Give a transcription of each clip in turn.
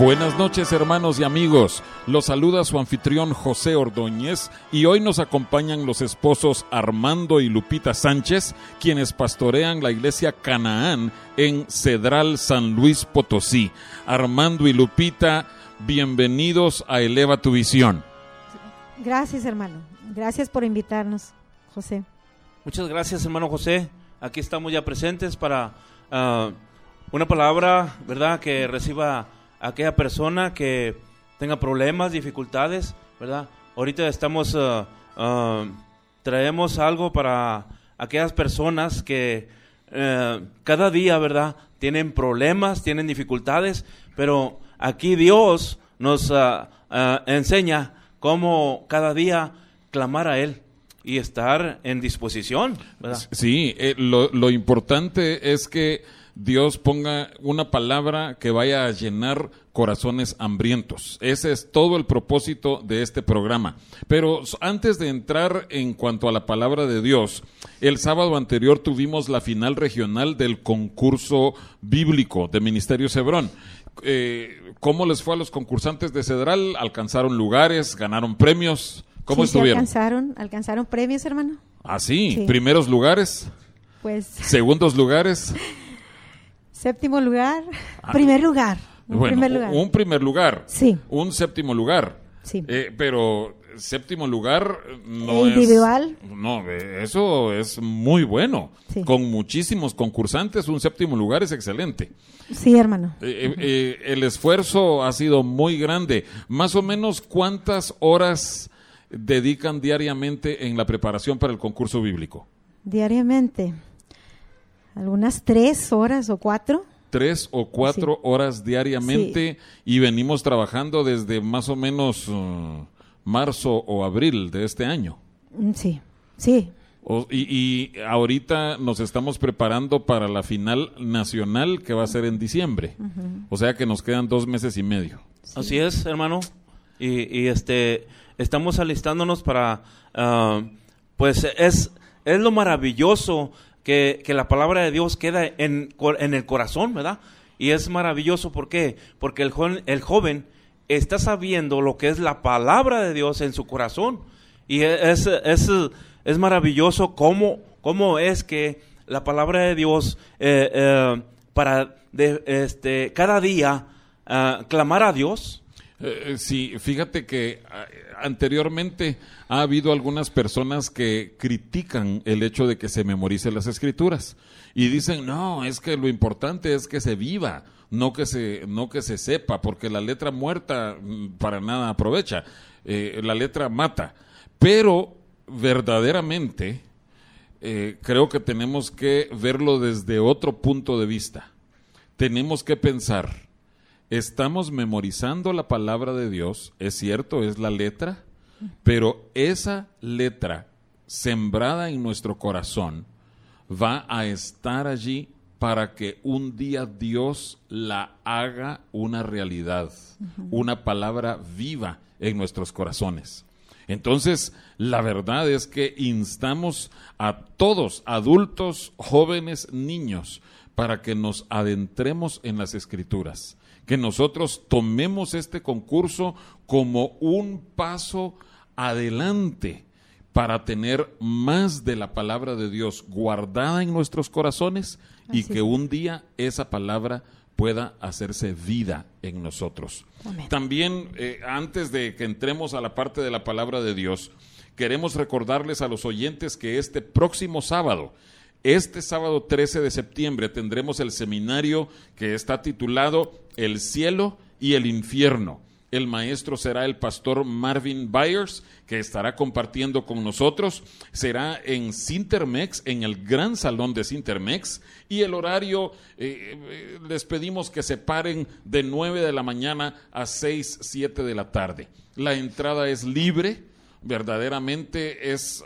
Buenas noches hermanos y amigos, los saluda su anfitrión José Ordóñez y hoy nos acompañan los esposos Armando y Lupita Sánchez, quienes pastorean la iglesia Canaán en Cedral San Luis Potosí. Armando y Lupita, bienvenidos a Eleva tu Visión. Gracias hermano, gracias por invitarnos, José. Muchas gracias hermano José, aquí estamos ya presentes para uh, una palabra, ¿verdad? Que reciba aquella persona que tenga problemas, dificultades, ¿verdad? Ahorita estamos, uh, uh, traemos algo para aquellas personas que uh, cada día, ¿verdad? Tienen problemas, tienen dificultades, pero aquí Dios nos enseña cómo cada día clamar a Él y estar en disposición. ¿verdad? Sí, lo, lo importante es que Dios ponga una palabra que vaya a llenar corazones hambrientos. Ese es todo el propósito de este programa. Pero antes de entrar en cuanto a la palabra de Dios, el sábado anterior tuvimos la final regional del concurso bíblico de Ministerio Cebrón. Eh, ¿Cómo les fue a los concursantes de Cedral? ¿Alcanzaron lugares? ¿Ganaron premios? ¿Cómo sí, estuvieron? alcanzaron, alcanzaron premios, hermano. Ah, sí. Sí. ¿Primeros lugares? Pues ¿Segundos lugares? séptimo lugar, primer lugar, un Ah. Bueno, primer lugar. un primer lugar. Sí. Un séptimo lugar. Sí. Eh, pero séptimo lugar no Individual. es... No, eh, eso es muy bueno. Sí. Con muchísimos concursantes, un séptimo lugar es excelente. Sí, hermano. Eh, el esfuerzo ha sido muy grande. Más o menos, ¿cuántas horas dedican diariamente en la preparación para el concurso bíblico? Diariamente. Algunas tres horas o cuatro. tres o cuatro horas diariamente y venimos trabajando desde más o menos uh, marzo o abril de este año. Mm, Sí, sí. O- y, y ahorita nos estamos preparando para la final nacional que va a ser en diciembre. O sea que nos quedan dos meses y medio. Así es, hermano. Y, y, este estamos alistándonos para ah, pues es es lo maravilloso que, que la palabra de Dios queda en, en el corazón, ¿verdad? Y es maravilloso ¿por qué? Porque el joven, el joven está sabiendo lo que es la palabra de Dios en su corazón. Y es, es, es maravilloso cómo, cómo es que la palabra de Dios eh, eh, para de, este, cada día ah, clamar a Dios. Eh, sí, fíjate que ah, anteriormente ha habido algunas personas que critican el hecho de que se memoricen las escrituras y dicen, no, es que lo importante es que se viva, no que se, no que se sepa, porque la letra muerta mm, para nada aprovecha, Eh, la letra mata. Pero verdaderamente eh, creo que tenemos que verlo desde otro punto de vista. Tenemos que pensar, estamos memorizando la palabra de Dios, es cierto, es la letra, pero esa letra sembrada en nuestro corazón va a estar allí para que un día Dios la haga una realidad, una palabra viva en nuestros corazones. Entonces, la verdad es que instamos a todos, adultos, jóvenes, niños, para que nos adentremos en las escrituras, que nosotros tomemos este concurso como un paso adelante para tener más de la palabra de Dios guardada en nuestros corazones y que un día esa palabra pueda hacerse vida en nosotros. También, eh, antes de que entremos a la parte de la palabra de Dios, queremos recordarles a los oyentes que este próximo sábado, este sábado 13 de septiembre, tendremos el seminario que está titulado El cielo y el infierno el maestro será el pastor Marvin Byers, que estará compartiendo con nosotros. Será en Sintermex, en el gran salón de Sintermex. Y el horario, eh, eh, les pedimos que se paren de 9 de la mañana a 6, 7 de la tarde. La entrada es libre verdaderamente es,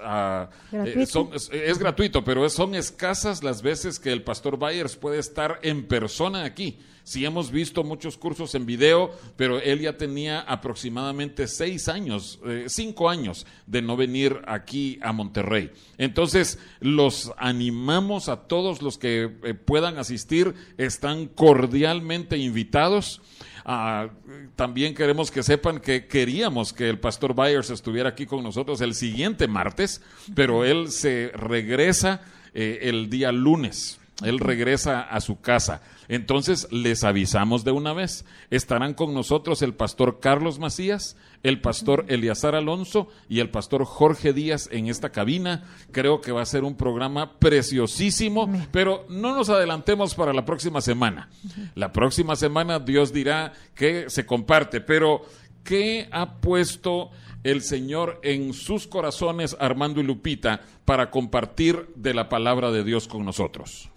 eh, es, gratuito, pero son escasas las veces que el pastor Byers puede estar en persona aquí. Sí hemos visto muchos cursos en video, pero él ya tenía aproximadamente seis años, eh, cinco años de no venir aquí a Monterrey. Entonces, los animamos a todos los que eh, puedan asistir, están cordialmente invitados. Ah, también queremos que sepan que queríamos que el pastor Byers estuviera aquí con nosotros el siguiente martes, pero él se regresa eh, el día lunes. Él regresa a su casa. Entonces les avisamos de una vez. Estarán con nosotros el pastor Carlos Macías, el pastor Eliazar Alonso y el pastor Jorge Díaz en esta cabina. Creo que va a ser un programa preciosísimo, pero no nos adelantemos para la próxima semana. La próxima semana Dios dirá que se comparte, pero ¿qué ha puesto el Señor en sus corazones, Armando y Lupita, para compartir de la palabra de Dios con nosotros?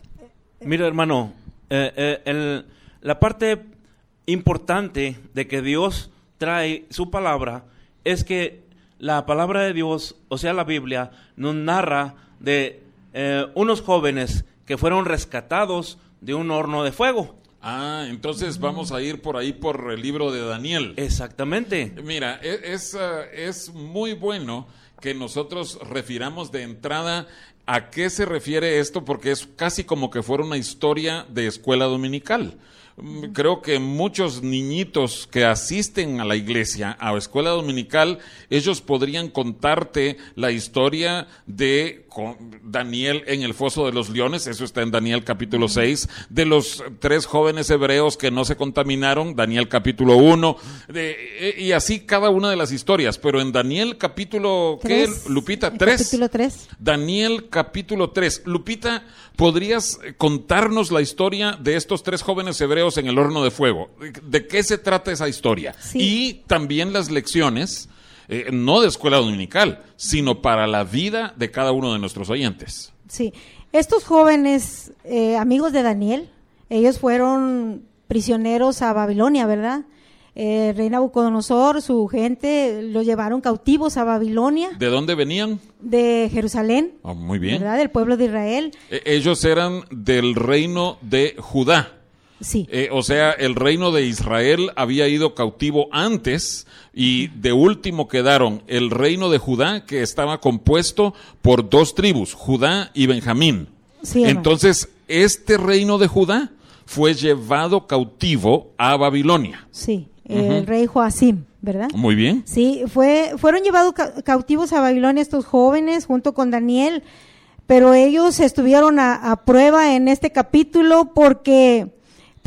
Mira, hermano, eh, eh, la parte importante de que Dios trae su palabra es que la palabra de Dios, o sea, la Biblia, nos narra de eh, unos jóvenes que fueron rescatados de un horno de fuego. Ah, entonces vamos a ir por ahí por el libro de Daniel. Exactamente. Mira, e, es, es muy bueno que nosotros refiramos de entrada ¿A qué se refiere esto? Porque es casi como que fuera una historia de escuela dominical. Mm, creo que muchos niñitos que asisten a la iglesia, a la escuela dominical, ellos podrían contarte la historia de Daniel en el foso de los leones, eso está en Daniel capítulo 6, de los tres jóvenes hebreos que no se contaminaron, Daniel capítulo 1, e, y así cada una de las historias, pero en Daniel capítulo, ¿qué? Lupita, 3. Capítulo 3. Daniel capítulo 3. Lupita, ¿podrías contarnos la historia de estos tres jóvenes hebreos en el horno de fuego? ¿De qué se trata esa historia? Y también las lecciones eh, no de escuela dominical, sino para la vida de cada uno de nuestros oyentes. Sí, estos jóvenes eh, amigos de Daniel, ellos fueron prisioneros a Babilonia, ¿verdad? Eh, rey Nabucodonosor, su gente, los llevaron cautivos a Babilonia. ¿De dónde venían? De Jerusalén. Oh, muy bien. ¿Verdad? Del pueblo de Israel. E, ellos eran del reino de Judá. Sí. Eh, o sea, el reino de Israel había ido cautivo antes y de último quedaron el reino de Judá que estaba compuesto por dos tribus, Judá y Benjamín. Sí, Entonces, este reino de Judá fue llevado cautivo a Babilonia. Sí, el rey Joacim, ¿verdad? Muy bien. Sí, fue, fueron llevados cautivos a Babilonia estos jóvenes junto con Daniel, pero ellos estuvieron a prueba en este capítulo porque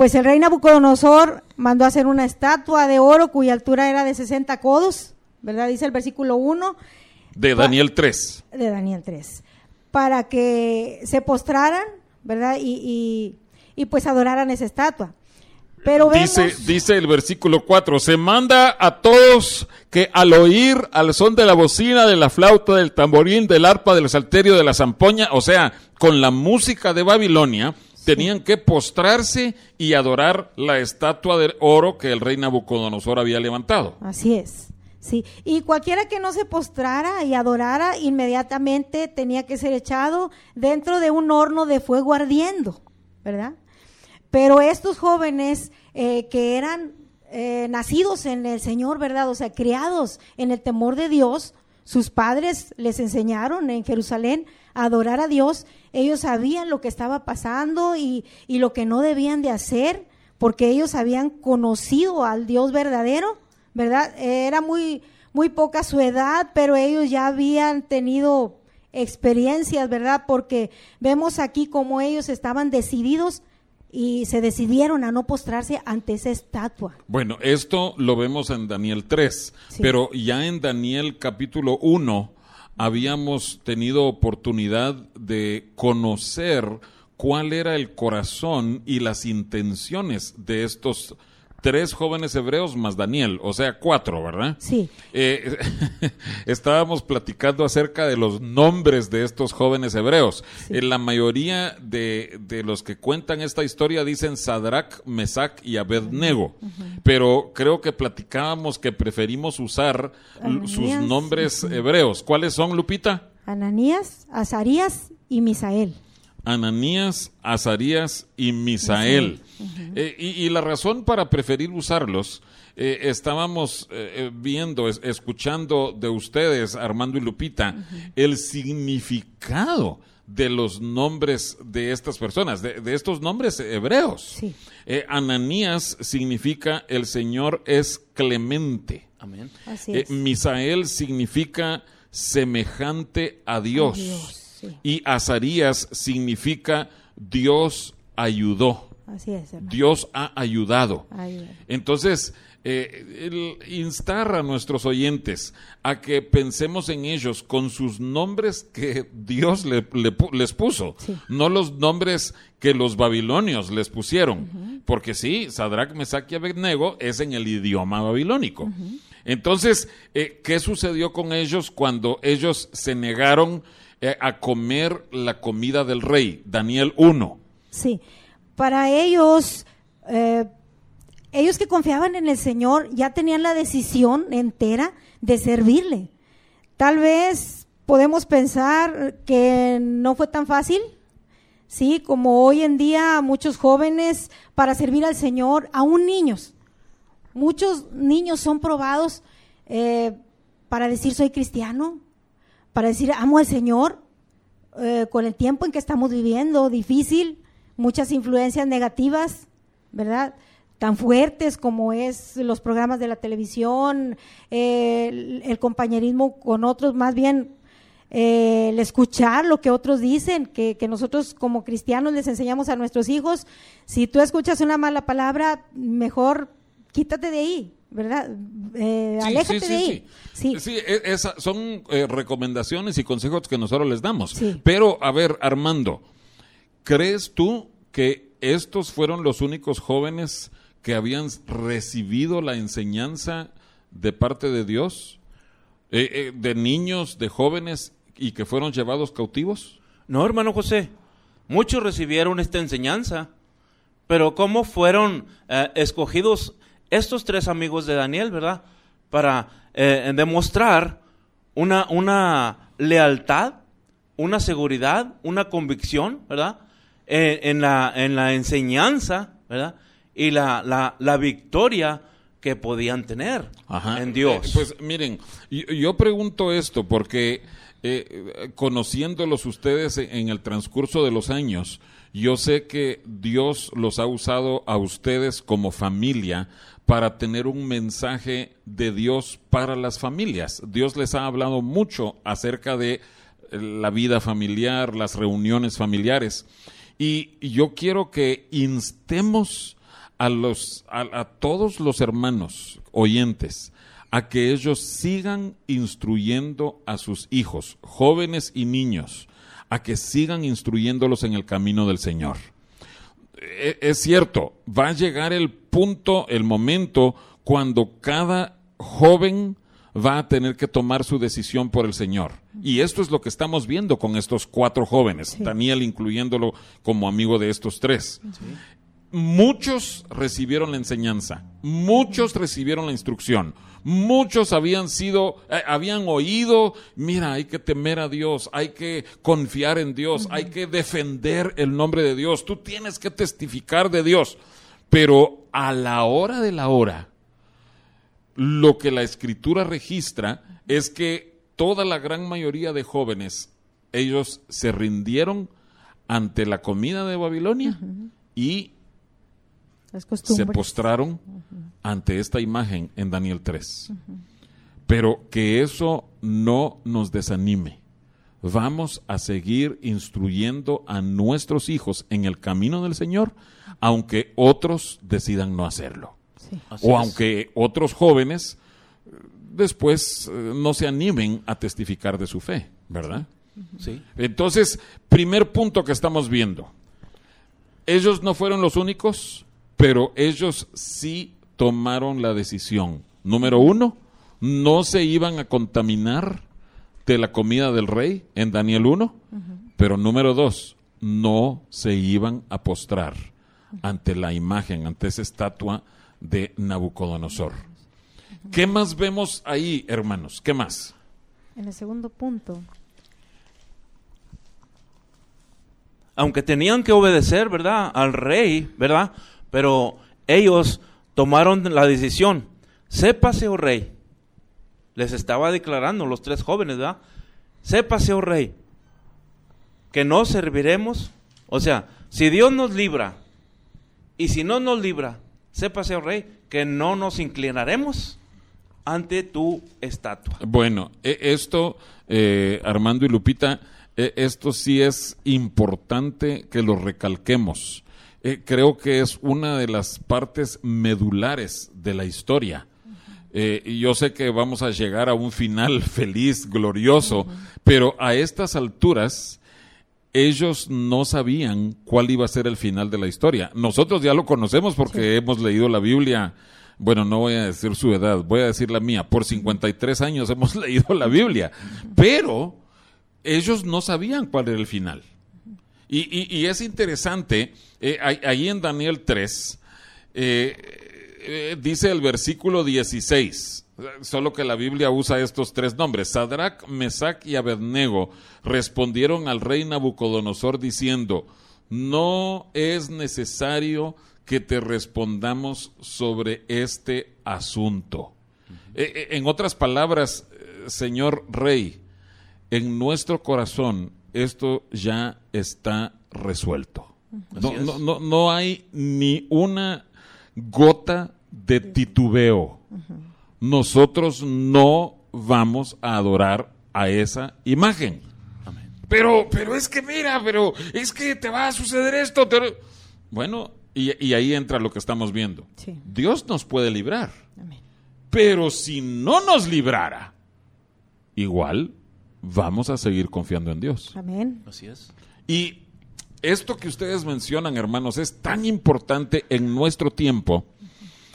pues el rey Nabucodonosor mandó a hacer una estatua de oro cuya altura era de 60 codos, ¿verdad? Dice el versículo 1. De Daniel 3. De Daniel 3. Para que se postraran, ¿verdad? Y, pues adoraran esa estatua. Pero dice, dice el versículo 4, se manda a todos que al oír al son de la bocina, de la flauta, del tamborín, del arpa, del salterio, de la zampoña, o sea, con la música de Babilonia, tenían que postrarse y adorar la estatua de oro que el rey Nabucodonosor había levantado. Así es. Sí, y cualquiera que no se postrara y adorara inmediatamente tenía que ser echado dentro de un horno de fuego ardiendo. ¿verdad? Pero estos jóvenes eh, que eran eh, nacidos en el Señor, ¿verdad? O sea, criados en el temor de Dios, sus padres les enseñaron en Jerusalén a adorar a Dios, ellos sabían lo que estaba pasando y, y lo que no debían de hacer, porque ellos habían conocido al Dios verdadero, ¿verdad? Era muy, muy poca su edad, pero ellos ya habían tenido experiencias, ¿verdad? Porque vemos aquí como ellos estaban decididos y se decidieron a no postrarse ante esa estatua. Bueno, esto lo vemos en Daniel 3, pero ya en Daniel capítulo 1 habíamos tenido oportunidad de conocer cuál era el corazón y las intenciones de estos tres jóvenes hebreos más Daniel, o sea, cuatro, ¿verdad? Sí. Eh, estábamos platicando acerca de los nombres de estos jóvenes hebreos. Eh, la mayoría de, de, los que cuentan esta historia dicen Sadrach, Mesach y Abednego, pero creo que platicábamos que preferimos usar sus nombres hebreos. ¿Cuáles son, Lupita? Ananías, Azarías y Misael. Ananías, Azarías y Misael. Eh, y, la razón para preferir usarlos, eh, estábamos eh, viendo, escuchando de ustedes, Armando y Lupita, el significado de los nombres de estas personas, de, estos nombres hebreos. Ananías significa el Señor es clemente. Amén. Misael significa semejante a Dios. Y Azarías significa Dios ayudó. Así es, Dios ha ayudado. Entonces, eh, instar a nuestros oyentes a que pensemos en ellos con sus nombres que Dios les puso, no los nombres que los babilonios les pusieron. Porque sí, Sadrach, Mesach y Abednego es en el idioma babilónico. Entonces, eh, ¿qué sucedió con ellos cuando ellos se negaron eh, a comer la comida del rey, Daniel 1. Sí, para ellos, eh, ellos que confiaban en el Señor ya tenían la decisión entera de servirle. Tal vez podemos pensar que no fue tan fácil, sí, como hoy en día muchos jóvenes para servir al Señor, aún niños. Muchos niños son probados eh, para decir soy cristiano, para decir amo al Señor eh, con el tiempo en que estamos viviendo, difícil, muchas influencias negativas, ¿verdad? tan fuertes como es los programas de la televisión, el, compañerismo con otros, más bien eh, el escuchar lo que otros dicen, que, que, nosotros como cristianos les enseñamos a nuestros hijos, si tú escuchas una mala palabra, mejor quítate de ahí, ¿verdad? Eh, aléjate de ahí. Sí, sí. E, son eh, recomendaciones y consejos que nosotros les damos. Pero, a ver, Armando, ¿crees tú que estos fueron los únicos jóvenes que habían recibido la enseñanza de parte de Dios? Eh, ¿De niños, de jóvenes y que fueron llevados cautivos? No, hermano José. Muchos recibieron esta enseñanza. Pero ¿cómo fueron escogidos estos tres amigos de Daniel, ¿verdad? Para eh, demostrar una, una lealtad, una seguridad, una convicción, ¿verdad? Eh, en, la, en la enseñanza, ¿verdad? Y la, la, victoria que podían tener en Dios. Eh, pues miren, yo, pregunto esto porque conociéndolos ustedes en el transcurso de los años, yo sé que Dios los ha usado a ustedes como familia para tener un mensaje de Dios para las familias. Dios les ha hablado mucho acerca de eh, la vida familiar, las reuniones familiares. Y yo quiero que instemos a, los, a, todos los hermanos oyentes a que ellos sigan instruyendo a sus hijos, jóvenes y niños, a que sigan instruyéndolos en el camino del Señor. E, es cierto, va a llegar el punto, el momento, cuando cada joven va a tener que tomar su decisión por el Señor. Y esto es lo que estamos viendo con estos cuatro jóvenes, Daniel incluyéndolo como amigo de estos tres. muchos recibieron la enseñanza, muchos recibieron la instrucción, muchos habían sido, eh, habían oído, mira, hay que temer a Dios, hay que confiar en Dios, hay que defender el nombre de Dios, tú tienes que testificar de Dios, pero a la hora de la hora, lo que la escritura registra es que toda la gran mayoría de jóvenes, ellos se rindieron ante la comida de Babilonia y se postraron ante esta imagen en Daniel 3. Pero que eso no nos desanime. Vamos a seguir instruyendo a nuestros hijos en el camino del Señor, aunque otros decidan no hacerlo. O aunque otros jóvenes eh, después eh, no se animen a testificar de su fe, ¿verdad? Sí. Entonces, primer punto que estamos viendo. Ellos no fueron los únicos pero ellos sí tomaron la decisión. Número uno, no se iban a contaminar de la comida del rey en Daniel 1, pero número dos, no se iban a postrar ante la imagen, ante esa estatua de Nabucodonosor. ¿Qué más vemos ahí, hermanos? ¿Qué más? En el segundo punto. Aunque tenían que obedecer, ¿verdad? Al rey, ¿verdad? Pero ellos tomaron la decisión. Sépase, oh rey. Les estaba declarando los tres jóvenes, ¿verdad? Sépase, oh rey, que no serviremos. O sea, si Dios nos libra y si no nos libra, sépase, oh rey, que no nos inclinaremos ante tu estatua. Bueno, e, esto, eh, Armando y Lupita, e, esto sí es importante que lo recalquemos. Eh, creo que es una de las partes medulares de la historia. Eh, y yo sé que vamos a llegar a un final feliz, glorioso, pero a estas alturas ellos no sabían cuál iba a ser el final de la historia. Nosotros ya lo conocemos porque hemos leído la Biblia. Bueno, no voy a decir su edad, voy a decir la mía. Por 53 años hemos leído la Biblia, pero ellos no sabían cuál era el final. Y, es interesante, eh, ahí en Daniel 3, eh, eh, dice el versículo 16, solo que la Biblia usa estos tres nombres. Sadrach, Mesach y Abednego respondieron al rey Nabucodonosor diciendo, no es necesario que te respondamos sobre este asunto. en otras palabras, señor rey, en nuestro corazón esto ya está resuelto. No, no, no, hay ni una gota de titubeo. Nosotros no vamos a adorar a esa imagen. Pero, pero es que mira, pero es que te va a suceder esto. Bueno, y, ahí entra lo que estamos viendo. Dios nos puede librar. Pero si no nos librara, igual vamos a seguir confiando en Dios. Amén. Así es. Y esto que ustedes mencionan, hermanos, es tan importante en nuestro tiempo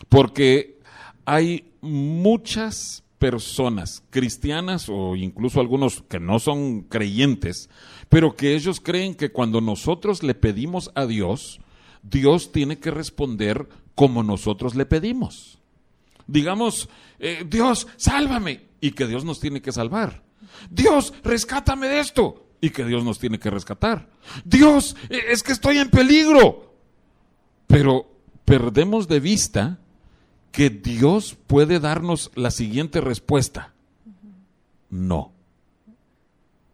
porque hay muchas personas cristianas o incluso algunos que no son creyentes, pero que ellos creen que cuando nosotros le pedimos a Dios, Dios tiene que responder como nosotros le pedimos. Digamos, eh, Dios, sálvame, y que Dios nos tiene que salvar. Dios, rescátame de esto. Y que Dios nos tiene que rescatar. Dios, e, es que estoy en peligro. Pero perdemos de vista que Dios puede darnos la siguiente respuesta. No.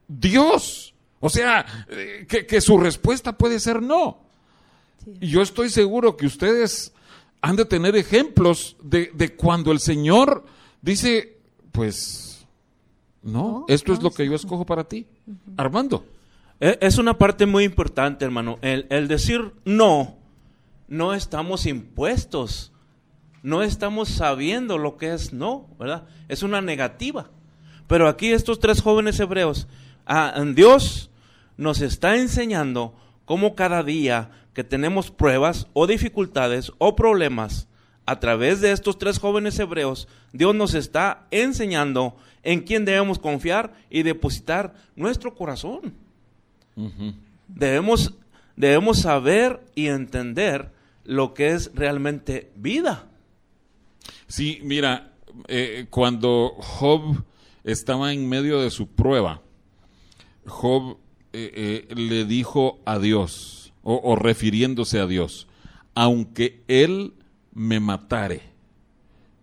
Dios. O sea, eh, que, su respuesta puede ser no. Y yo estoy seguro que ustedes han de tener ejemplos de, de cuando el Señor dice, pues no, esto es lo que yo escojo para ti. Armando. E, es una parte muy importante, hermano. El, decir no, no estamos impuestos. No estamos sabiendo lo que es no, ¿verdad? Es una negativa. Pero aquí estos tres jóvenes hebreos, ah, Dios nos está enseñando cómo cada día que tenemos pruebas o dificultades o problemas, a través de estos tres jóvenes hebreos, Dios nos está enseñando en quién debemos confiar y depositar nuestro corazón. debemos, debemos saber y entender lo que es realmente vida. Sí, mira, eh, cuando Job estaba en medio de su prueba, Job eh, eh, le dijo a Dios, o, o refiriéndose a Dios, aunque Él me matare,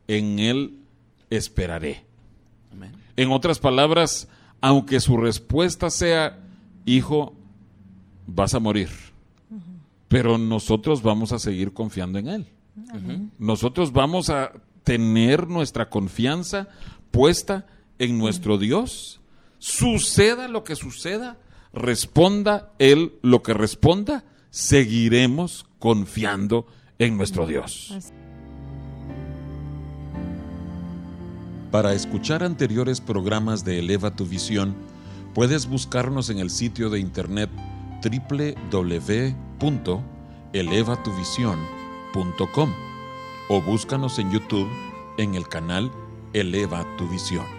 en Él esperaré. En otras palabras, aunque su respuesta sea, hijo, vas a morir, pero nosotros vamos a seguir confiando en Él. Nosotros vamos a tener nuestra confianza puesta en nuestro Dios. Suceda lo que suceda, responda Él lo que responda, seguiremos confiando en nuestro Dios. Para escuchar anteriores programas de Eleva tu Visión, puedes buscarnos en el sitio de internet www.elevatuvision.com o búscanos en YouTube en el canal Eleva tu Visión.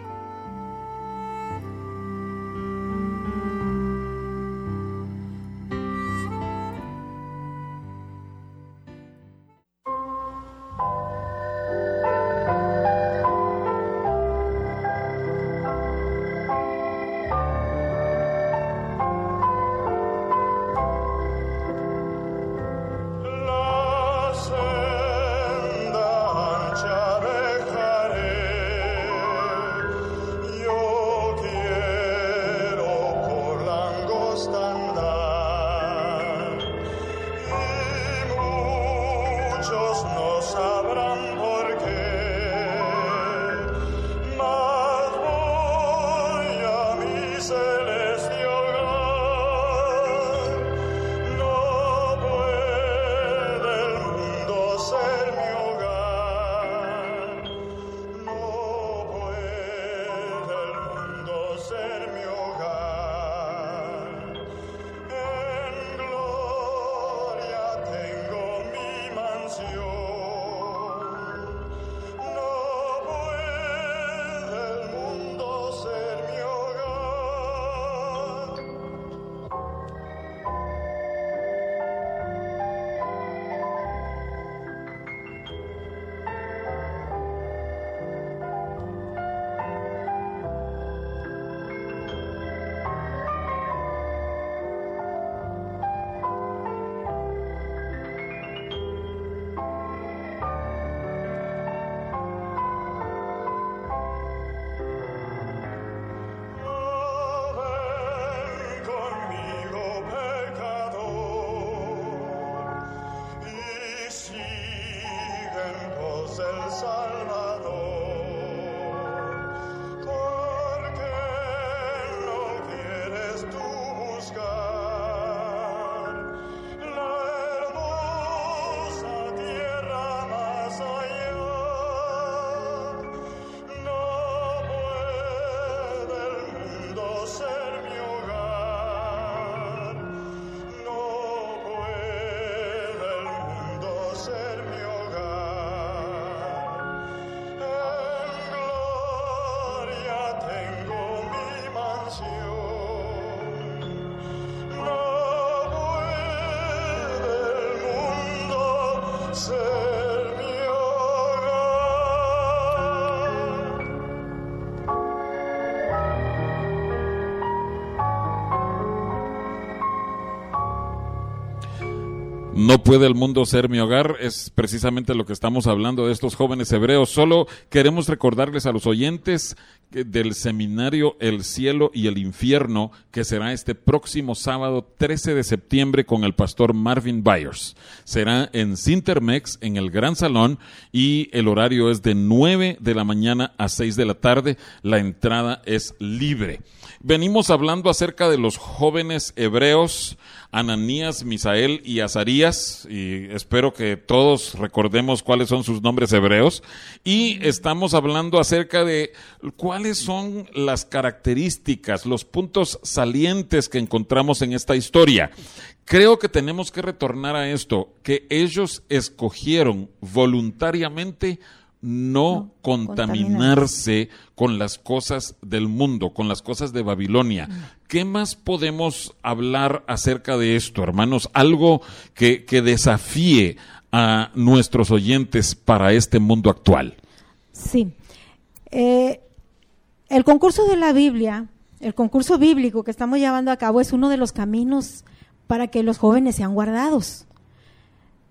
No puede el mundo ser mi hogar, es precisamente lo que estamos hablando de estos jóvenes hebreos. Solo queremos recordarles a los oyentes del seminario El cielo y el infierno, que será este próximo sábado 13 de septiembre con el pastor Marvin Byers. Será en Cintermex, en el Gran Salón, y el horario es de 9 de la mañana a 6 de la tarde. La entrada es libre. Venimos hablando acerca de los jóvenes hebreos, Ananías, Misael y Azarías, y espero que todos recordemos cuáles son sus nombres hebreos, y estamos hablando acerca de cuáles son las características, los puntos salientes que encontramos en esta historia. Creo que tenemos que retornar a esto, que ellos escogieron voluntariamente no, No, contaminarse con las cosas del mundo, con las cosas de Babilonia. ¿Qué más podemos hablar acerca de esto, hermanos? Algo que, que desafíe a nuestros oyentes para este mundo actual? Sí. Eh, el concurso de la Biblia, el concurso bíblico que estamos llevando a cabo es uno de los caminos para que los jóvenes sean guardados.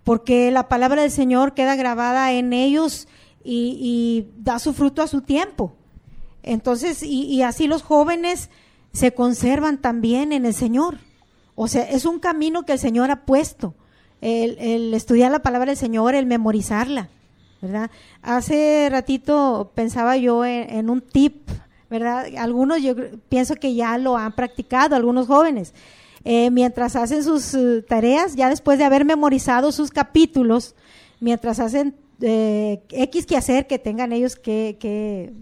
Porque la palabra del Señor queda grabada en ellos y, da su fruto a su tiempo. Entonces, y, así los jóvenes se conservan también en el Señor. O sea, es un camino que el Señor ha puesto. El, el estudiar la palabra del Señor, el memorizarla, ¿verdad? Hace ratito pensaba yo en, un tip, ¿verdad? Algunos yo pienso que ya lo han practicado, algunos jóvenes. Eh, mientras hacen sus eh, tareas, ya después de haber memorizado sus capítulos, mientras hacen eh, X que hacer que tengan ellos que, que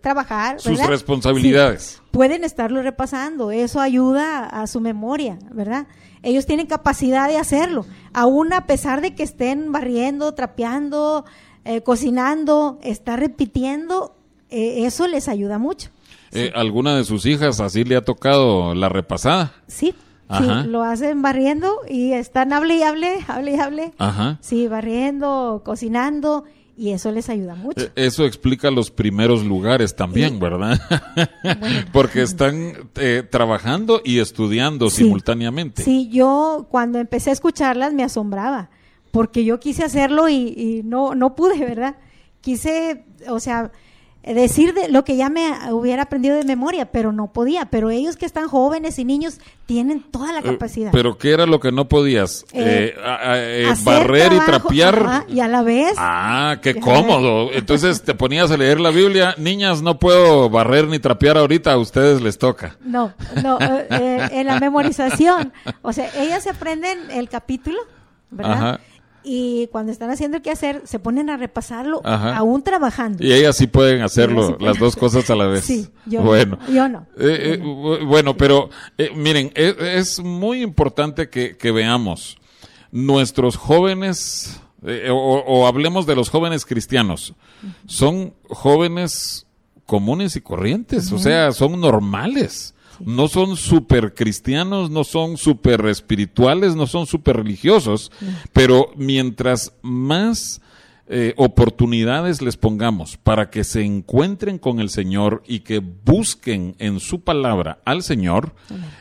trabajar, Sus ¿verdad? responsabilidades. Sí, pueden estarlo repasando, eso ayuda a, a su memoria, ¿verdad? Ellos tienen capacidad de hacerlo, aún a pesar de que estén barriendo, trapeando, eh, cocinando, está repitiendo, eh, eso les ayuda mucho. Eh, ¿Alguna de sus hijas así le ha tocado la repasada? Sí, Ajá. sí, lo hacen barriendo y están hable y hable, hable y hable. Ajá. Sí, barriendo, cocinando y eso les ayuda mucho. Eh, Eso explica los primeros lugares también, ¿verdad? Porque están eh, trabajando y estudiando Sí. simultáneamente. Sí, yo cuando empecé a escucharlas me asombraba, porque yo quise hacerlo y, y no, no pude, ¿verdad? Quise, o sea, decir de lo que ya me hubiera aprendido de memoria, pero no podía. Pero ellos que están jóvenes y niños tienen toda la Eh, capacidad. Pero ¿qué era lo que no podías? Eh, Eh, eh, barrer y trapear. ajá, y a la vez, Ah, qué cómodo. Entonces te ponías a leer la Biblia. Niñas, no puedo barrer ni trapear ahorita, a ustedes les toca. no, no, en la memorización. O sea, ellas se aprenden el capítulo, ¿verdad? Ajá. Y cuando están haciendo el quehacer, se ponen a repasarlo, Ajá. aún trabajando. Y ellas sí pueden hacerlo, Ellas sí pueden las dos cosas a la vez. Sí, yo bueno. no, yo no. Eh, eh, bu- bueno, pero eh, miren, es, muy importante que, que veamos nuestros jóvenes, eh, o, o hablemos de los jóvenes cristianos, son jóvenes comunes y corrientes, o sea, son normales. No son super cristianos, no son super espirituales, no son super religiosos, pero mientras más eh, oportunidades les pongamos para que se encuentren con el Señor y que busquen en su palabra al Señor,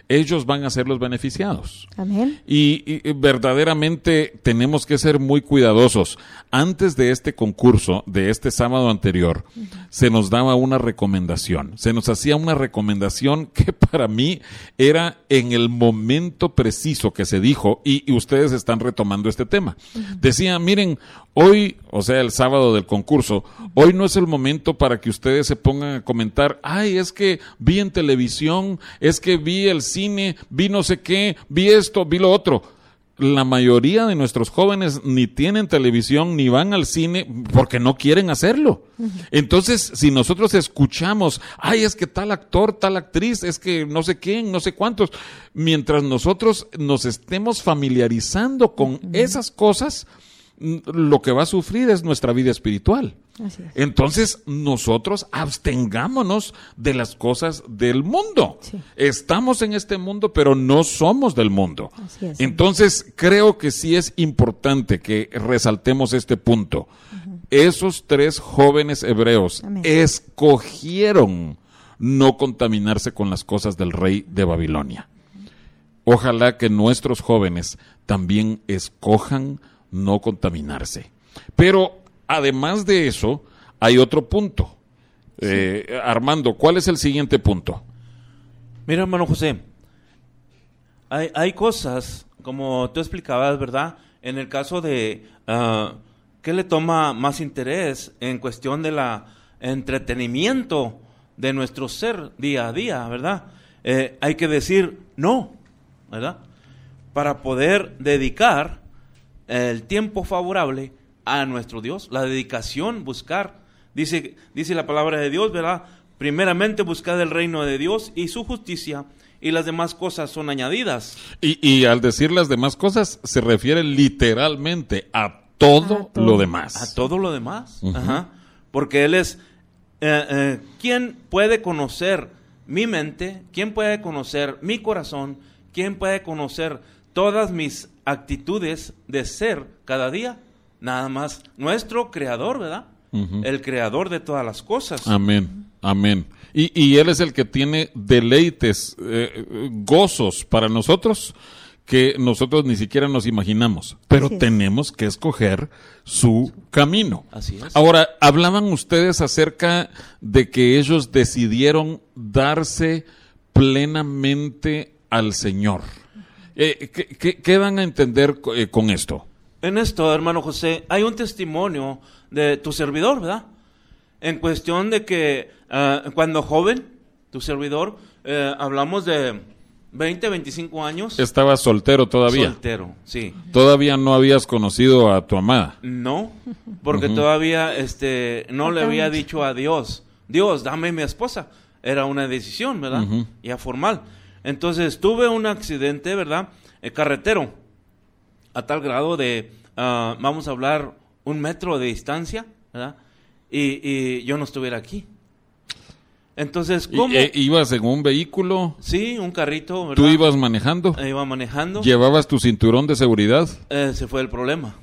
ellos van a ser los beneficiados. Amén. Y, y verdaderamente tenemos que ser muy cuidadosos. Antes de este concurso, de este sábado anterior, se nos daba una recomendación. Se nos hacía una recomendación que para mí era en el momento preciso que se dijo y, y ustedes están retomando este tema. Decía, miren, hoy, o sea, el sábado del concurso, hoy no es el momento para que ustedes se pongan a comentar, ay, es que vi en televisión, es que vi el cine, vi no sé qué, vi esto, vi lo otro. La mayoría de nuestros jóvenes ni tienen televisión ni van al cine porque no quieren hacerlo. Entonces, si nosotros escuchamos, ay, es que tal actor, tal actriz, es que no sé quién, no sé cuántos, mientras nosotros nos estemos familiarizando con esas cosas, lo que va a sufrir es nuestra vida espiritual. Así es. Entonces, nosotros abstengámonos de las cosas del mundo. Sí. Estamos en este mundo, pero no somos del mundo. Así es. Entonces, creo que sí es importante que resaltemos este punto. Esos tres jóvenes hebreos Amén. escogieron no contaminarse con las cosas del rey de Babilonia. Ojalá que nuestros jóvenes también escojan no contaminarse. Pero además de eso, hay otro punto. Eh, Armando, ¿cuál es el siguiente punto? Mira, hermano José, hay, hay cosas, como tú explicabas, ¿verdad? En el caso de ah, qué le toma más interés en cuestión de la entretenimiento de nuestro ser día a día, ¿verdad? Eh, hay que decir no, ¿verdad? Para poder dedicar el tiempo favorable a nuestro Dios, la dedicación, buscar, dice, dice la palabra de Dios, ¿verdad? Primeramente buscar el reino de Dios y su justicia y las demás cosas son añadidas. Y, y al decir las demás cosas, se refiere literalmente a todo, A todo. lo demás. A todo lo demás. Ajá. Porque Él es, eh, eh, ¿quién puede conocer mi mente? ¿Quién puede conocer mi corazón? ¿Quién puede conocer todas mis actitudes de ser cada día? nada más nuestro creador, ¿verdad? El creador de todas las cosas. Amén, amén. Y, y Él es el que tiene deleites, eh, eh, gozos para nosotros que nosotros ni siquiera nos imaginamos, pero Así es. tenemos que escoger su camino. Así es. Ahora, hablaban ustedes acerca de que ellos decidieron darse plenamente al Señor. Eh, ¿qué, qué- qué dan a entender eh, con esto? En esto, hermano José, hay un testimonio de tu servidor, ¿verdad? En cuestión de que ah, cuando joven, tu servidor, eh, hablamos de 20, 25 años. Estaba soltero todavía. Soltero, sí. Todavía no habías conocido a tu amada. No, porque todavía este, no le había dicho a Dios, Dios, dame mi esposa. Era una decisión, ¿verdad? Ujú. Ya formal. Entonces tuve un accidente, ¿verdad? Eh, carretero, a tal grado de, ah, vamos a hablar, un metro de distancia, ¿verdad? Y, y yo no estuviera aquí. Entonces, ¿cómo? eh, ibas en un vehículo, sí, un carrito, ¿verdad? tú ibas manejando, Eh, Iba manejando. llevabas tu cinturón de seguridad. Eh, se fue el problema.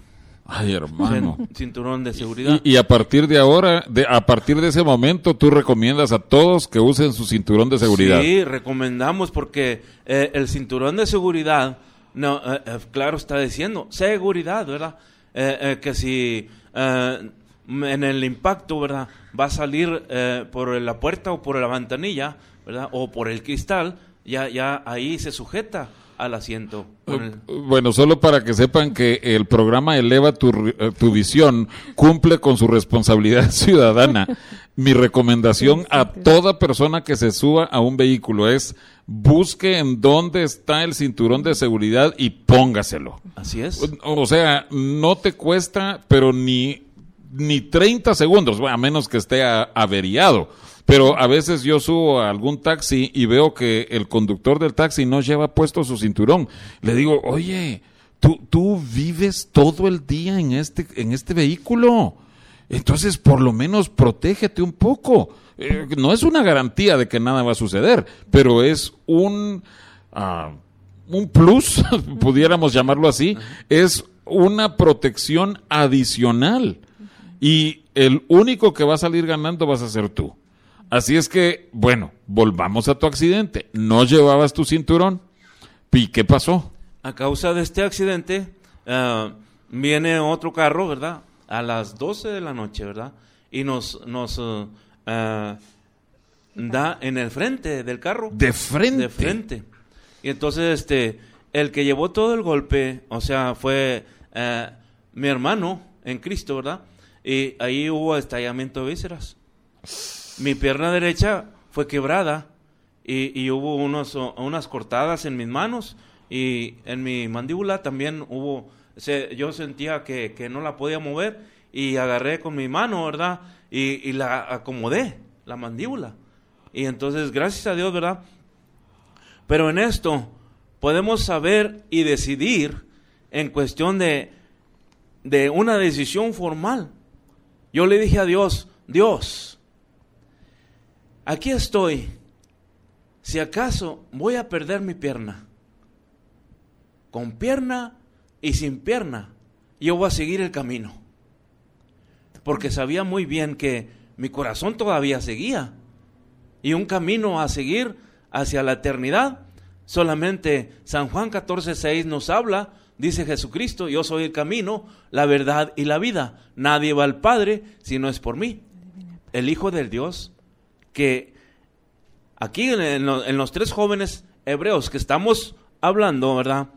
Ay, hermano. Cin- Cinturón de seguridad. Y, y a partir de ahora, de, a partir de ese momento, tú recomiendas a todos que usen su cinturón de seguridad. Sí, recomendamos porque eh, el cinturón de seguridad, no, eh, eh, claro está diciendo, seguridad, ¿verdad? Eh, eh, que si eh, en el impacto, ¿verdad? Va a salir eh, por la puerta o por la ventanilla, ¿verdad? O por el cristal, ya, ya ahí se sujeta al asiento. el- Bueno, solo para que sepan que el programa Eleva tu, eh, tu visión cumple con su responsabilidad ciudadana. Mi recomendación a toda persona que se suba a un vehículo es busque en dónde está el cinturón de seguridad y póngaselo. Así es. O sea, no te cuesta, pero ni, ni 30 segundos, bueno, a menos que esté a- averiado. Pero a veces yo subo a algún taxi y veo que el conductor del taxi no lleva puesto su cinturón. Le digo, oye, tú, tú vives todo el día en este, en este vehículo. Entonces, por lo menos protégete un poco. Eh, no es una garantía de que nada va a suceder, pero es un, ah, un plus, pudiéramos llamarlo así, es una protección adicional. Y el único que va a salir ganando vas a ser tú. Así es que, bueno, volvamos a tu accidente. No llevabas tu cinturón. ¿Y qué pasó? A causa de este accidente, ah, viene otro carro, ¿verdad? A las 12 de la noche, ¿verdad? Y nos, nos ah, ah, da en el frente del carro. De frente. De frente. Y entonces, este, el que llevó todo el golpe, o sea, fue mi hermano en Cristo, ¿verdad? Y ahí hubo estallamiento de vísceras. Mi pierna derecha fue quebrada y, y hubo unos, unas cortadas en mis manos y en mi mandíbula también hubo, se- yo sentía que, que no la podía mover y agarré con mi mano, ¿verdad? Y, y la acomodé, la mandíbula. Y entonces, gracias a Dios, ¿verdad? Pero en esto podemos saber y decidir en cuestión de, de una decisión formal. Yo le dije a Dios, Dios, aquí estoy. Si acaso voy a perder mi pierna, con pierna y sin pierna, yo voy a seguir el camino. Porque sabía muy bien que mi corazón todavía seguía. Y un camino a seguir hacia la eternidad. Solamente San Juan 14:6 nos habla, dice Jesucristo, yo soy el camino, la verdad y la vida. Nadie va al Padre si no es por mí. El Hijo del Dios que aquí en, en lo- en los tres jóvenes hebreos que estamos hablando, ¿verdad?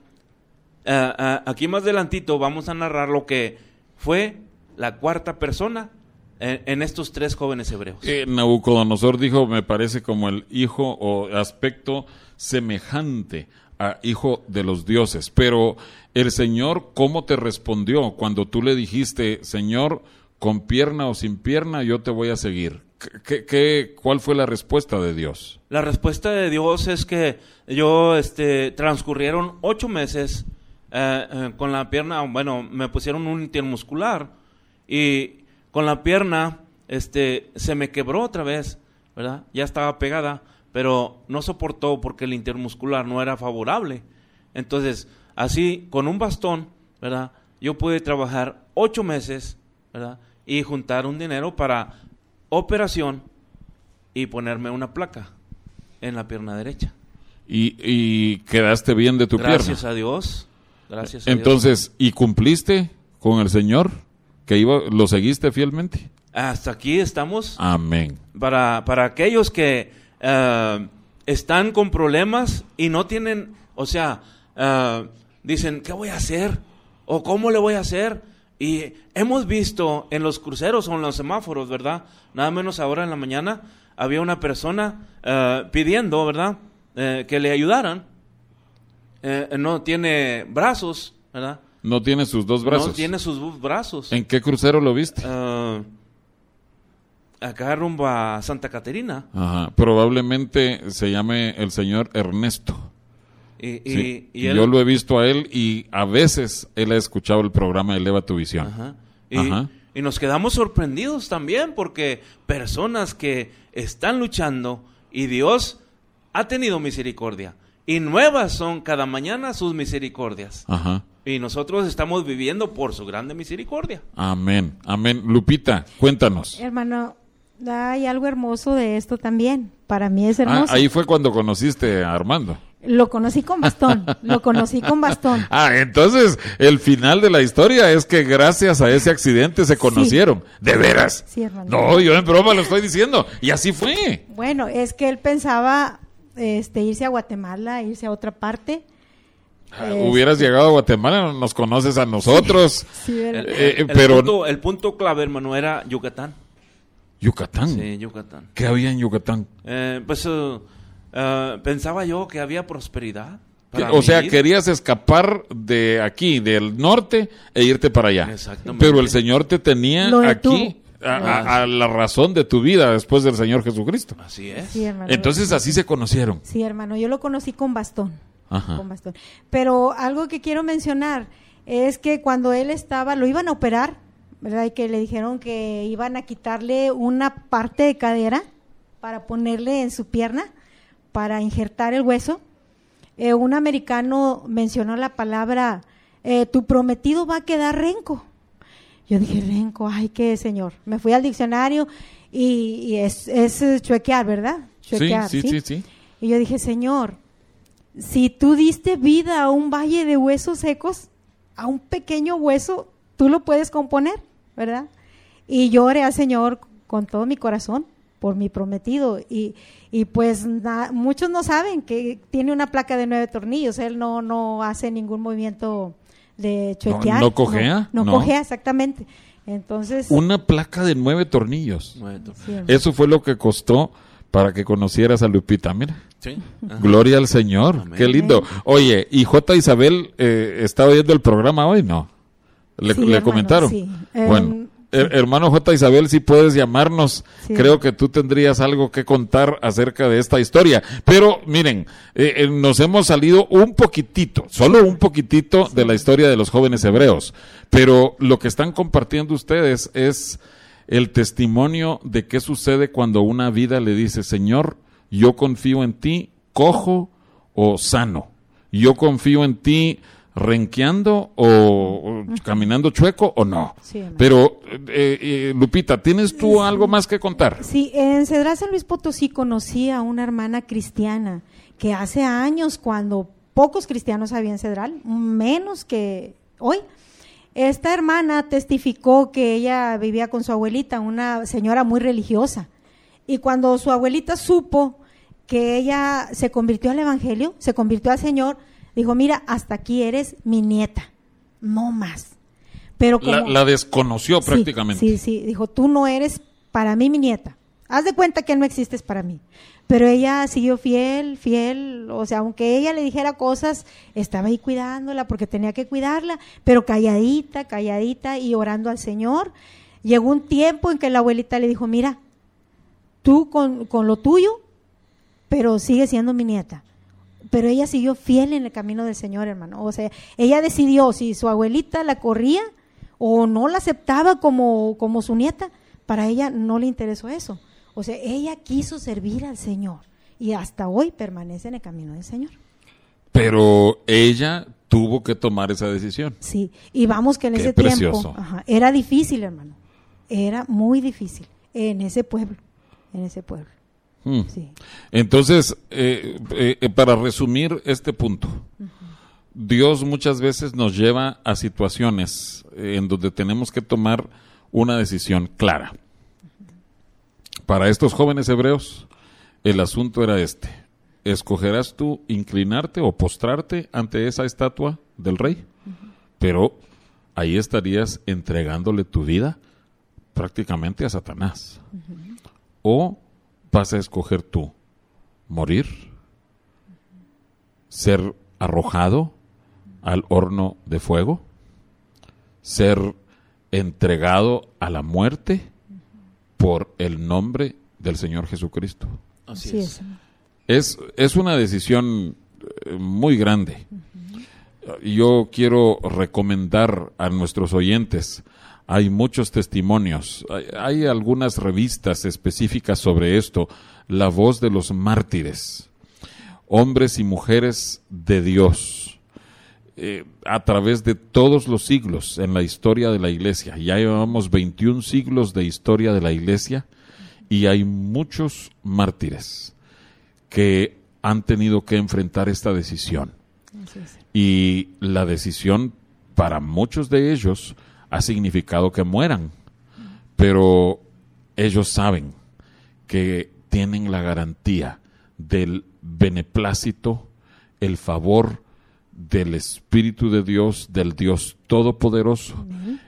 Ah, ah, aquí más adelantito vamos a narrar lo que fue la cuarta persona en, en estos tres jóvenes hebreos. Eh, Nabucodonosor dijo, me parece como el hijo o aspecto semejante a hijo de los dioses. Pero el Señor, ¿cómo te respondió cuando tú le dijiste, Señor, con pierna o sin pierna, yo te voy a seguir? ¿Qué, cuál fue la respuesta de Dios? La respuesta de Dios es que yo, este, transcurrieron ocho meses eh, eh, con la pierna, bueno, me pusieron un intermuscular y con la pierna, este, se me quebró otra vez, ¿verdad? Ya estaba pegada, pero no soportó porque el intermuscular no era favorable. Entonces, así, con un bastón, ¿verdad? Yo pude trabajar ocho meses, ¿verdad? Y juntar un dinero para operación y ponerme una placa en la pierna derecha. Y, y quedaste bien de tu Gracias pierna. a Dios. Gracias a Dios. Entonces, ¿y cumpliste con el Señor? ¿Que iba, lo seguiste fielmente? Hasta aquí estamos. Amén. para, para aquellos que eh, están con problemas y no tienen, o sea, eh, dicen, ¿qué voy a hacer? ¿O cómo le voy a hacer? Y hemos visto en los cruceros o en los semáforos, ¿verdad? Nada menos ahora en la mañana había una persona eh, pidiendo, ¿verdad? Eh, que le ayudaran. Eh, no tiene brazos, ¿verdad? No tiene sus dos brazos. No tiene sus bu- brazos. ¿En qué crucero lo viste? Acá rumbo a Santa Caterina. Ajá. Probablemente se llame el señor Ernesto. Y, él- Yo lo he visto a él y a veces él ha escuchado el programa Eleva tu visión. Ajá. Y, Ajá. y nos quedamos sorprendidos también porque personas que están luchando y Dios ha tenido misericordia. Y nuevas son cada mañana sus misericordias. Ajá. Y nosotros estamos viviendo por su grande misericordia. Amén. Amén. Lupita, cuéntanos. Hermano, hay algo hermoso de esto también. Para mí es Ah, hermoso. ahí fue cuando conociste a Armando. Lo conocí con bastón. lo conocí con bastón. Ah, entonces el final de la historia es que gracias a ese accidente se conocieron. ¿De veras? Sí. No, yo en broma lo estoy diciendo. Y así fue. Bueno, es que él pensaba este, irse a Guatemala, irse a otra parte. Ah, Este, Hubieras llegado a Guatemala, nos conoces a nosotros. Sí, ¿verdad? El, Eh, eh, el pero- punto, el punto clave, hermano, era Yucatán. Yucatán. Sí, Yucatán. ¿Qué había en Yucatán? Eh, pues eh, pensaba yo que había prosperidad. Para o sea, querías escapar de aquí, del norte, e irte para allá. Exactamente. Pero el Señor te tenía Lo aquí detuvo. a, a- a la razón de tu vida después del Señor Jesucristo. Así es. Sí, hermano. Entonces así se conocieron. Sí, hermano, yo lo conocí con bastón. Ajá. Con bastón. Pero algo que quiero mencionar es que cuando él estaba, lo iban a operar, ¿verdad? Y que le dijeron que iban a quitarle una parte de cadera para ponerle en su pierna, para injertar el hueso. Eh, un americano mencionó la palabra, eh, tu prometido va a quedar renco. Yo dije, renco, ay, qué señor. Me fui al diccionario y, y es, es eh, chuequear, ¿verdad? Sí, Chuequear, sí, sí, sí. y yo dije, Señor, si tú diste vida a un valle de huesos secos, a un pequeño hueso, tú lo puedes componer, ¿verdad? Y yo oré al Señor con todo mi corazón por mi prometido. Y, y pues na- muchos no saben que tiene una placa de nueve tornillos. Él no, no hace ningún movimiento de chuequear. no cojea? No, No. cojea, exactamente. Entonces, Una placa de nueve tornillos. Sí, hermano. Eso fue lo que costó para que conocieras a Lupita. Mira. sí. Ajá. Gloria al Señor. Amén. Qué lindo. Oye, ¿y J. Isabel eh, está oyendo el programa hoy? No. ¿Le, Sí, le hermano, comentaron? sí. Bueno, hermano J. Isabel, si puedes llamarnos, Sí. creo que tú tendrías algo que contar acerca de esta historia. Pero miren, eh, eh, nos hemos salido un poquitito, solo un poquitito de la historia de los jóvenes hebreos. Pero lo que están compartiendo ustedes es el testimonio de qué sucede cuando una vida le dice, Señor, yo confío en ti, cojo o sano. Yo confío en ti renqueando o, o caminando chueco o no. Sí. Pero, eh, eh, Lupita, ¿tienes tú algo más que contar? Sí, en Cedral San Luis Potosí conocí a una hermana cristiana que hace años, cuando pocos cristianos había en Cedral, menos que hoy, esta hermana testificó que ella vivía con su abuelita, una señora muy religiosa. Y cuando su abuelita supo que ella se convirtió al Evangelio, se convirtió al Señor, dijo, mira, hasta aquí eres mi nieta, no más. Pero como, La, la desconoció Sí, prácticamente. Sí, sí, dijo, tú no eres para mí mi nieta. Haz de cuenta que no existes para mí. Pero ella siguió fiel, fiel, o sea, aunque ella le dijera cosas, estaba ahí cuidándola porque tenía que cuidarla, pero calladita, calladita y orando al Señor. Llegó un tiempo en que la abuelita le dijo, mira, tú con, con lo tuyo, pero sigue siendo mi nieta. Pero ella siguió fiel en el camino del Señor, hermano. O sea, ella decidió si su abuelita la corría o no la aceptaba como, como su nieta, para ella no le interesó eso. O sea, ella quiso servir al Señor y hasta hoy permanece en el camino del Señor. Pero ella tuvo que tomar esa decisión. Sí, y vamos que en Qué ese precioso. tiempo ajá, era difícil, hermano. Era muy difícil en ese pueblo, en ese pueblo. Mm. Sí. Entonces, eh, eh, eh, para resumir este punto, Dios muchas veces nos lleva a situaciones en donde tenemos que tomar una decisión clara. Para estos jóvenes hebreos, el asunto era este. ¿Escogerás tú inclinarte o postrarte ante esa estatua del rey? Pero ahí estarías entregándole tu vida prácticamente a Satanás. ¿O vas a escoger tú morir, ser arrojado al horno de fuego, ser entregado a la muerte por el nombre del Señor Jesucristo? Así, es. Es, es una decisión eh, muy grande. Yo quiero recomendar a nuestros oyentes, hay muchos testimonios, hay, hay algunas revistas específicas sobre esto, La voz de los mártires, hombres y mujeres de Dios, eh, a través de todos los siglos en la historia de la iglesia. Ya llevamos 21 siglos de historia de la iglesia y hay muchos mártires que han tenido que enfrentar esta decisión. Es. Y la decisión para muchos de ellos ha significado que mueran. Pero ellos saben que tienen la garantía del beneplácito, el favor del Espíritu de Dios, del Dios Todopoderoso.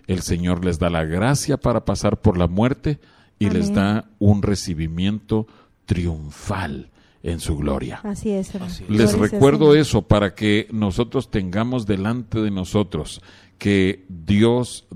El Señor les da la gracia para pasar por la muerte y les da un recibimiento triunfal en su gloria. Así es, hermano. Así es. Les Gloria recuerdo eso para que nosotros tengamos delante de nosotros que Dios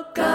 Yo canto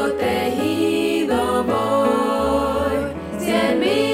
protegido voy. Si en mí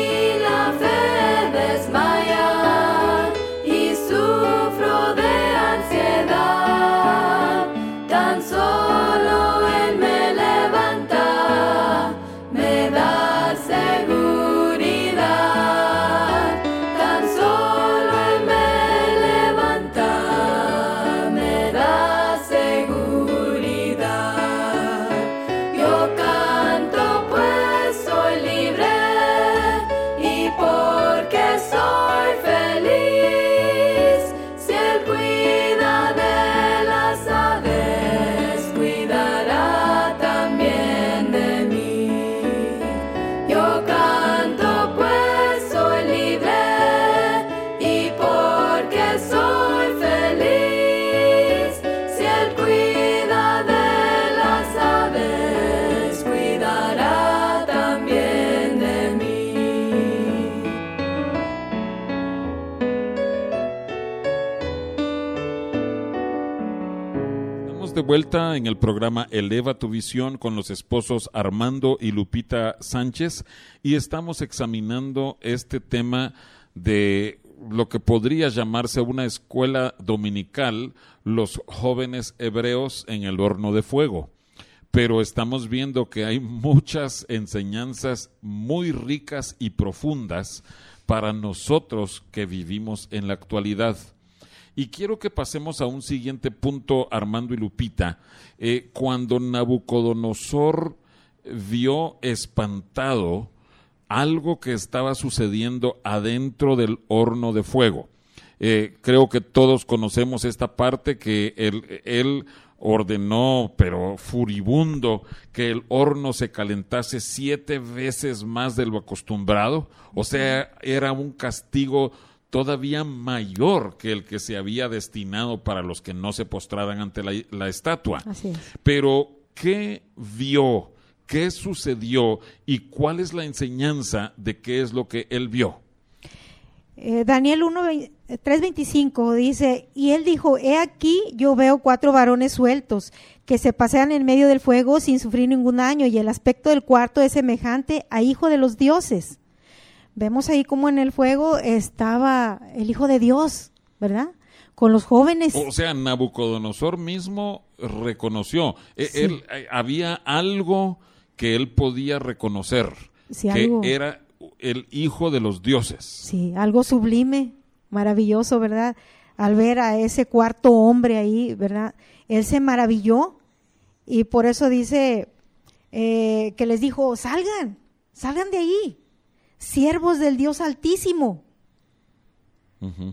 vuelta en el programa Eleva tu visión con los esposos Armando y Lupita Sánchez y estamos examinando este tema de lo que podría llamarse una escuela dominical, los jóvenes hebreos en el horno de fuego. Pero estamos viendo que hay muchas enseñanzas muy ricas y profundas para nosotros que vivimos en la actualidad. Y quiero que pasemos a un siguiente punto, Armando y Lupita. Eh, cuando Nabucodonosor vio espantado algo que estaba sucediendo adentro del horno de fuego. Eh, creo que todos conocemos esta parte que él, él ordenó, pero furibundo, que el horno se calentase siete veces más de lo acostumbrado. O sea, era un castigo todavía mayor que el que se había destinado para los que no se postraran ante la, la estatua. Así es. Pero, ¿qué vio? ¿Qué sucedió? ¿Y cuál es la enseñanza de qué es lo que él vio? Eh, Daniel 1, 3.25 dice, y él dijo, he aquí yo veo cuatro varones sueltos que se pasean en medio del fuego sin sufrir ningún daño y el aspecto del cuarto es semejante a hijo de los dioses. Vemos ahí como en el fuego estaba el hijo de Dios, ¿verdad? Con los jóvenes. O sea, Nabucodonosor mismo reconoció, Sí. él, eh, había algo que él podía reconocer, Sí, que algo. era el hijo de los dioses. Sí, algo sublime, maravilloso, ¿verdad? Al ver a ese cuarto hombre ahí, ¿verdad? Él se maravilló y por eso dice eh, que les dijo, salgan, salgan de ahí, siervos del Dios Altísimo.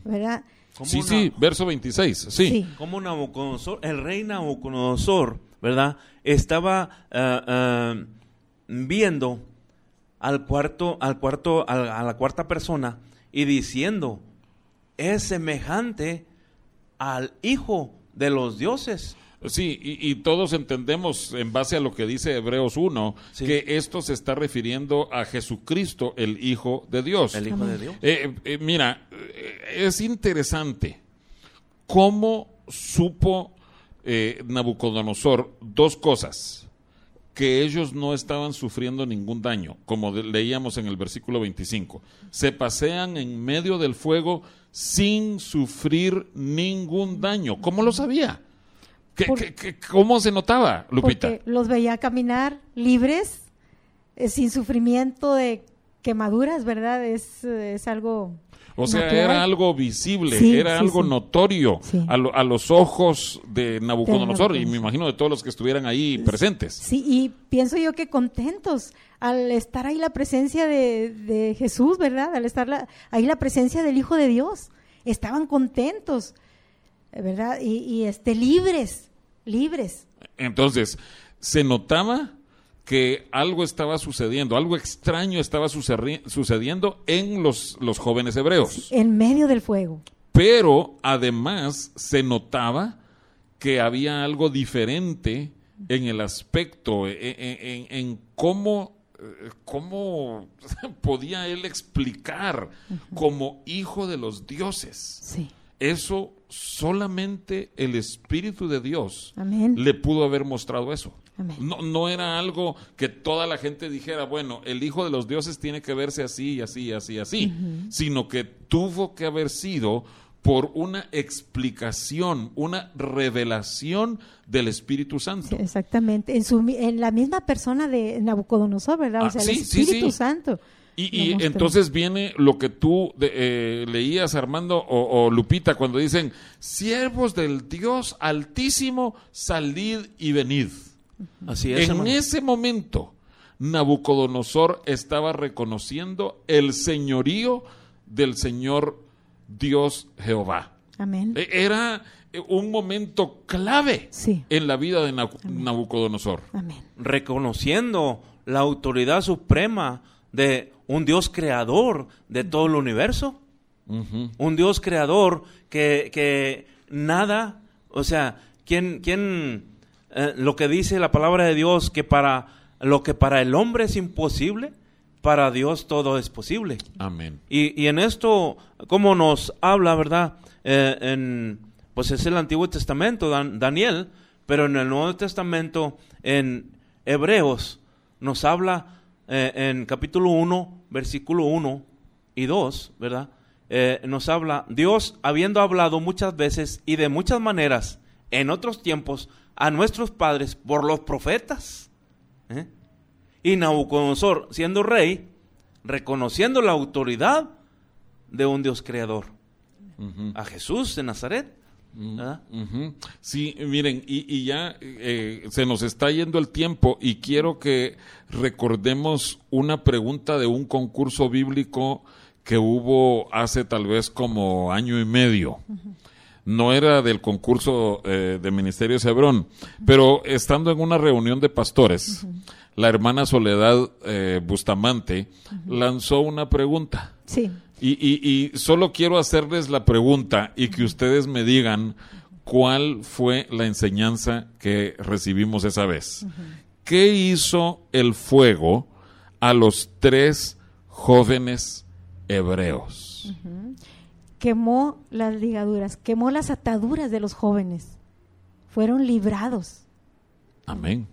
¿verdad? ¿Cómo Sí, una- sí, verso 26, sí. Como Nabucodonosor, el rey Nabucodonosor, ¿verdad? Estaba ah, ah, viendo al cuarto, al cuarto, al- a, la cuarta persona y diciendo, es semejante al hijo de los dioses. Sí, y, y todos entendemos en base a lo que dice Hebreos 1, Sí. que esto se está refiriendo a Jesucristo, el Hijo de Dios. El hijo de Dios. Eh, eh, mira, eh, es interesante cómo supo eh, Nabucodonosor dos cosas, que ellos no estaban sufriendo ningún daño, como leíamos en el versículo 25. Se pasean en medio del fuego sin sufrir ningún daño. ¿Cómo lo sabía? ¿Qué- Por- qué- qué- ¿Cómo se notaba, Lupita? Porque los veía caminar libres, eh, sin sufrimiento de quemaduras, ¿verdad? Es, eh, es algo... O sea, natural. era algo visible, Sí, era sí, algo sí. notorio a, lo- a los ojos de Nabucodonosor y me imagino de todos los que estuvieran ahí presentes. Sí, y pienso yo que contentos al estar ahí la presencia de, de Jesús, ¿verdad? Al estar la- ahí la presencia del Hijo de Dios. Estaban contentos, ¿verdad? Y, y, este, libres, libres. Entonces, se notaba que algo estaba sucediendo, algo extraño estaba sucedi- sucediendo en los, los jóvenes hebreos. En medio del fuego. Pero además se notaba que había algo diferente en el aspecto, en, en- en cómo, eh, cómo podía él explicar como hijo de los dioses. Sí. Eso solamente el Espíritu de Dios Amén. le pudo haber mostrado eso. No, no era algo que toda la gente dijera, bueno, el Hijo de los Dioses tiene que verse así, así, así, así, sino que tuvo que haber sido por una explicación, una revelación del Espíritu Santo. Exactamente. En, su, en la misma persona de Nabucodonosor, ¿verdad? Ah, o sea, sí, el sí, Espíritu sí. Santo. Y, entonces viene lo que tú de- eh, leías, Armando o, o Lupita, cuando dicen, siervos del Dios Altísimo, salid y venid. Así es, En hermano. ese momento, Nabucodonosor estaba reconociendo el señorío del Señor Dios Jehová. Amén. E- Era eh, un momento clave Sí. en la vida de Nabu- Nabucodonosor. Amén. reconociendo la autoridad suprema de un Dios creador de todo el universo. Un Dios creador que, que nada, o sea, ¿quién, quién eh, lo que dice la palabra de Dios, que para lo que para el hombre es imposible, para Dios todo es posible. Amén. Y, y en esto, como nos habla, ¿verdad? Eh, en, pues es el Antiguo Testamento, Dan- Daniel, Pero en el Nuevo Testamento, en Hebreos, nos habla eh, en capítulo 1, versículo 1 y 2, ¿verdad? Eh, nos habla, Dios habiendo hablado muchas veces y de muchas maneras en otros tiempos a nuestros padres por los profetas. ¿eh? Y Nabucodonosor, siendo rey, reconociendo la autoridad de un Dios creador. A Jesús de Nazaret. ¿Verdad? Ujú. Sí, miren, y, y ya eh, se nos está yendo el tiempo y quiero que recordemos una pregunta de un concurso bíblico que hubo hace tal vez como año y medio. No era del concurso eh, de Ministerio Hebrón, pero estando en una reunión de pastores, la hermana Soledad eh, Bustamante lanzó una pregunta. Sí. Y, y- y solo quiero hacerles la pregunta y que ustedes me digan cuál fue la enseñanza que recibimos esa vez. ¿Qué hizo el fuego a los tres jóvenes hebreos? Quemó las ligaduras, quemó las ataduras de los jóvenes. Fueron librados. Amén.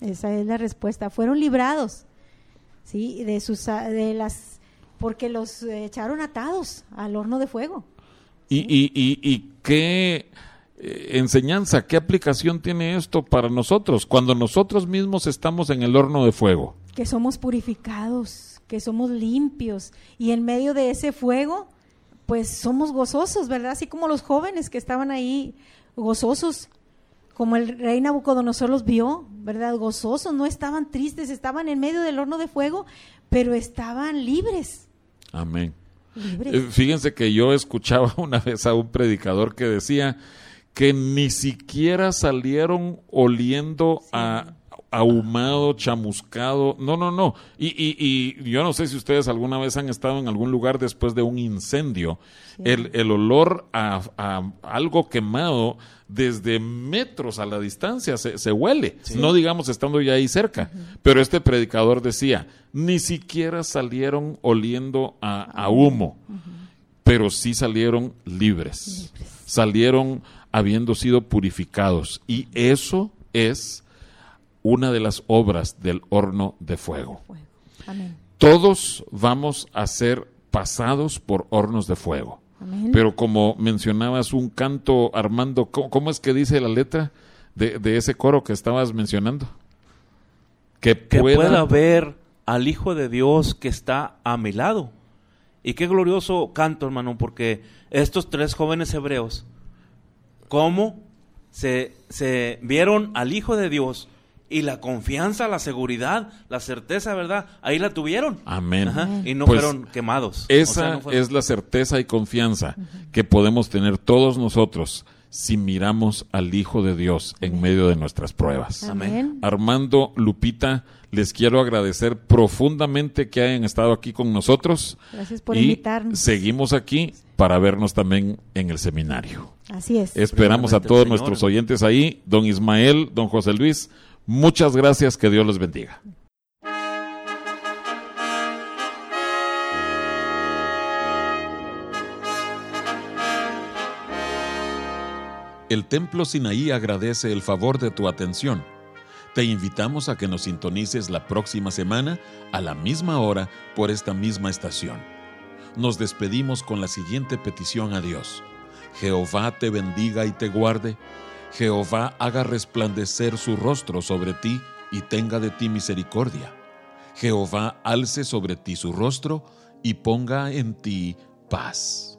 Esa es la respuesta. Fueron librados, sí, de sus de las porque los echaron atados al horno de fuego. ¿Y, y, y, y qué eh, enseñanza, qué aplicación tiene esto para nosotros cuando nosotros mismos estamos en el horno de fuego? Que somos purificados, que somos limpios y en medio de ese fuego, pues somos gozosos, ¿verdad? Así como los jóvenes que estaban ahí gozosos, como el rey Nabucodonosor los vio, ¿verdad? Gozosos, no estaban tristes, estaban en medio del horno de fuego, pero estaban libres. Amén. Eh, Fíjense que yo escuchaba una vez a un predicador que decía que ni siquiera salieron oliendo a ahumado, chamuscado. No, no, no. Y, y, y yo no sé si ustedes alguna vez han estado en algún lugar después de un incendio. El, el olor a, a algo quemado desde metros a la distancia se, se huele. No digamos estando ya ahí cerca. Pero este predicador decía, ni siquiera salieron oliendo a, a humo pero sí salieron libres. Salieron habiendo sido purificados. Y eso es una de las obras del horno de fuego. Amén. Todos vamos a ser pasados por hornos de fuego. Amén. Pero como mencionabas un canto, Armando, ¿cómo, cómo es que dice la letra de, de ese coro que estabas mencionando? Que que pueda, pueda, ver al Hijo de Dios que está a mi lado. Y qué glorioso canto, hermano, porque estos tres jóvenes hebreos, cómo se, se vieron al Hijo de Dios y la confianza, la seguridad, la certeza, ¿verdad? Ahí la tuvieron. Amén. Ajá, y no Pues, fueron quemados. O Esa sea, no fueron- es la certeza y confianza que podemos tener todos nosotros si miramos al Hijo de Dios en medio de nuestras pruebas. Amén. Armando, Lupita, les quiero agradecer profundamente que hayan estado aquí con nosotros. Gracias por y invitarnos. seguimos aquí para vernos también en el seminario. Así es. Esperamos a todos nuestros oyentes ahí, don Ismael, don José Luis. Muchas gracias, que Dios les bendiga. El Templo Sinaí agradece el favor de tu atención. Te invitamos a que nos sintonices la próxima semana a la misma hora por esta misma estación. Nos despedimos con la siguiente petición a Dios. Jehová te bendiga y te guarde. Jehová haga resplandecer su rostro sobre ti y tenga de ti misericordia. Jehová alce sobre ti su rostro y ponga en ti paz.